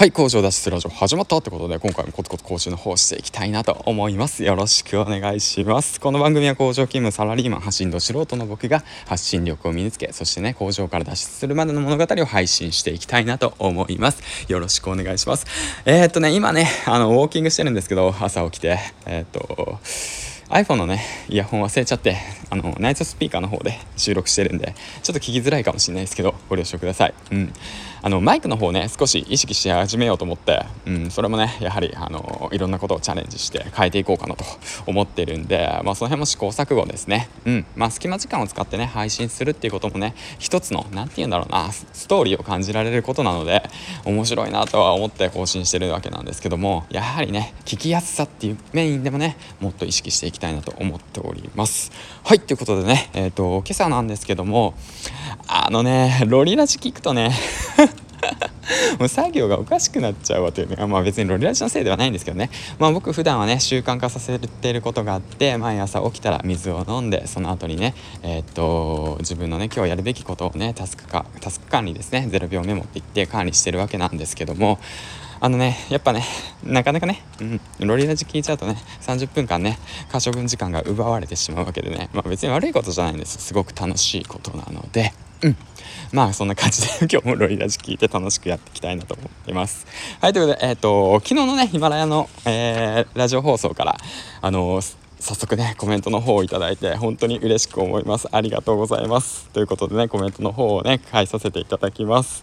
はい工場脱出ラジオ始まったってことで今回もコツコツ講習の方していきたいなと思います。よろしくお願いします。この番組は工場勤務サラリーマン発信度素人の僕が発信力を身につけそしてね工場から脱出するまでの物語を配信していきたいなと思います。よろしくお願いします。えー、っとね今ねあのウォーキングしてるんですけど朝起きて。えー、っと iPhone のねイヤホン忘れちゃってあのナイトスピーカーの方で収録してるんでちょっと聞きづらいかもしれないですけどご了承ください。うん。あのマイクの方ね少し意識し始めようと思って、うん、それもねやはりあのいろんなことをチャレンジして変えていこうかなと思ってるんで、まあ、その辺も試行錯誤ですね、うん。まあ、隙間時間を使ってね配信するっていうこともね一つの何て言うんだろうなストーリーを感じられることなので面白いなとは思って更新してるわけなんですけどもやはりね聞きやすさっていうメインでもねもっと意識していきたいなと思っております。はいということでねえ、ー、と今朝なんですけどもあのねロリラジ聞くとね もう作業がおかしくなっちゃうわというねまあ別にロリラジのせいではないんですけどね。まあ僕普段はね習慣化させてることがあって毎朝起きたら水を飲んでその後にねえー、っと自分のね今日やるべきことをねタスクかタスク管理ですね0秒メモって言って管理してるわけなんですけどもあのね、やっぱね、なかなかね、うん、ロリラジ聞いちゃうとね、30分間ね、可処分時間が奪われてしまうわけでね、まあ別に悪いことじゃないんです。すごく楽しいことなので、うん。まあそんな感じで 今日もロイラジ聞いて楽しくやっていきたいなと思ってます。はい、ということで、えっ、ー、と、昨日のね、ヒマラヤの、えー、ラジオ放送から、あのー、早速ねコメントの方をいただいて本当に嬉しく思いますありがとうございますということでねコメントの方をね返させていただきます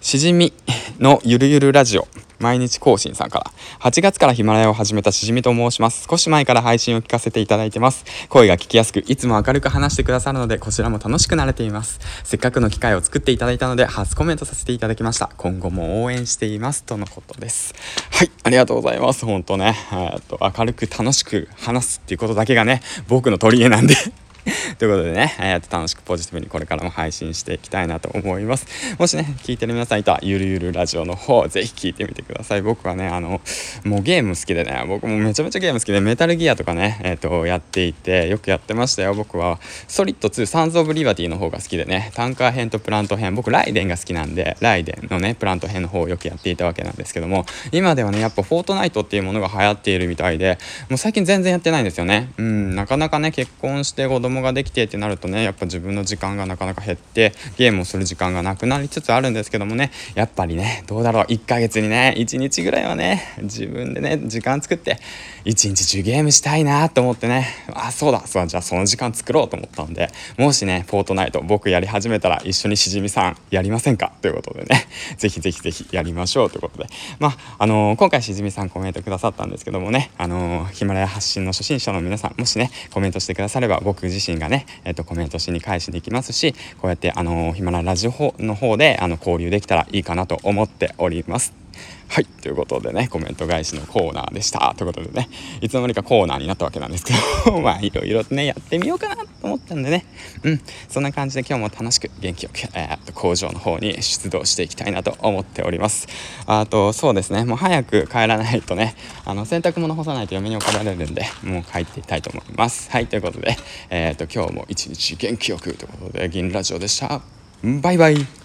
しじみのゆるゆるラジオ毎日更新さんから。8月からヒマラヤを始めたしじみと申します。少し前から配信を聞かせていただいてます。声が聞きやすくいつも明るく話してくださるのでこちらも楽しくなれています。せっかくの機会を作っていただいたので初コメントさせていただきました。今後も応援していますとのことです。はいありがとうございます。本当ね。えっと明るく楽しく話すっていうことだけがね僕の取り柄なんで。ということでね、えー、楽しくポジティブにこれからも配信していきたいなと思います。もしね、聞いてる皆さんいたら、ゆるゆるラジオの方、ぜひ聞いてみてください。僕はね、あの、もうゲーム好きでね、僕もめちゃめちゃゲーム好きで、メタルギアとかね、えっ、ー、と、やっていて、よくやってましたよ。僕は、ソリッド2、サンズ・オブ・リバティの方が好きでね、タンカー編とプラント編、僕、ライデンが好きなんで、ライデンのね、プラント編の方をよくやっていたわけなんですけども、今ではね、やっぱフォートナイトっていうものが流行っているみたいで、もう最近全然やってないんですよね。うん、なかなかね、結婚して子供ができてってなるとねやっぱ自分の時間がなかなか減ってゲームをする時間がなくなりつつあるんですけどもねやっぱりねどうだろう1ヶ月にね1日ぐらいはね自分でね時間作って1日中ゲームしたいなと思ってねあそうだそうじゃあその時間作ろうと思ったんでもしねフォートナイト僕やり始めたら一緒にしじみさんやりませんか？ということでねぜひぜひぜひやりましょうということで。まああのー、今回しじみさんコメントくださったんですけどもねあのー、ヒマラヤ発信の初心者の皆さんもしねコメントしてくだされば僕自身がねえっとコメントしに返しできますしこうやってあのヒマララジオの方であの交流できたらいいかなと思っております。はい。ということでね、コメント返しのコーナーでした。ということでね、いつの間にかコーナーになったわけなんですけど、まあ、いろいろとね、やってみようかなと思ったんでね、うん、そんな感じで今日も楽しく元気よく、えー、と工場の方に出動していきたいなと思っております。あと、そうですね、もう早く帰らないとね、あの、洗濯物干さないと嫁に怒られるんで、もう帰っていきたいと思います。はい。ということで、えっ、と、今日も一日元気よくということで、銀ラジオでした。バイバイ。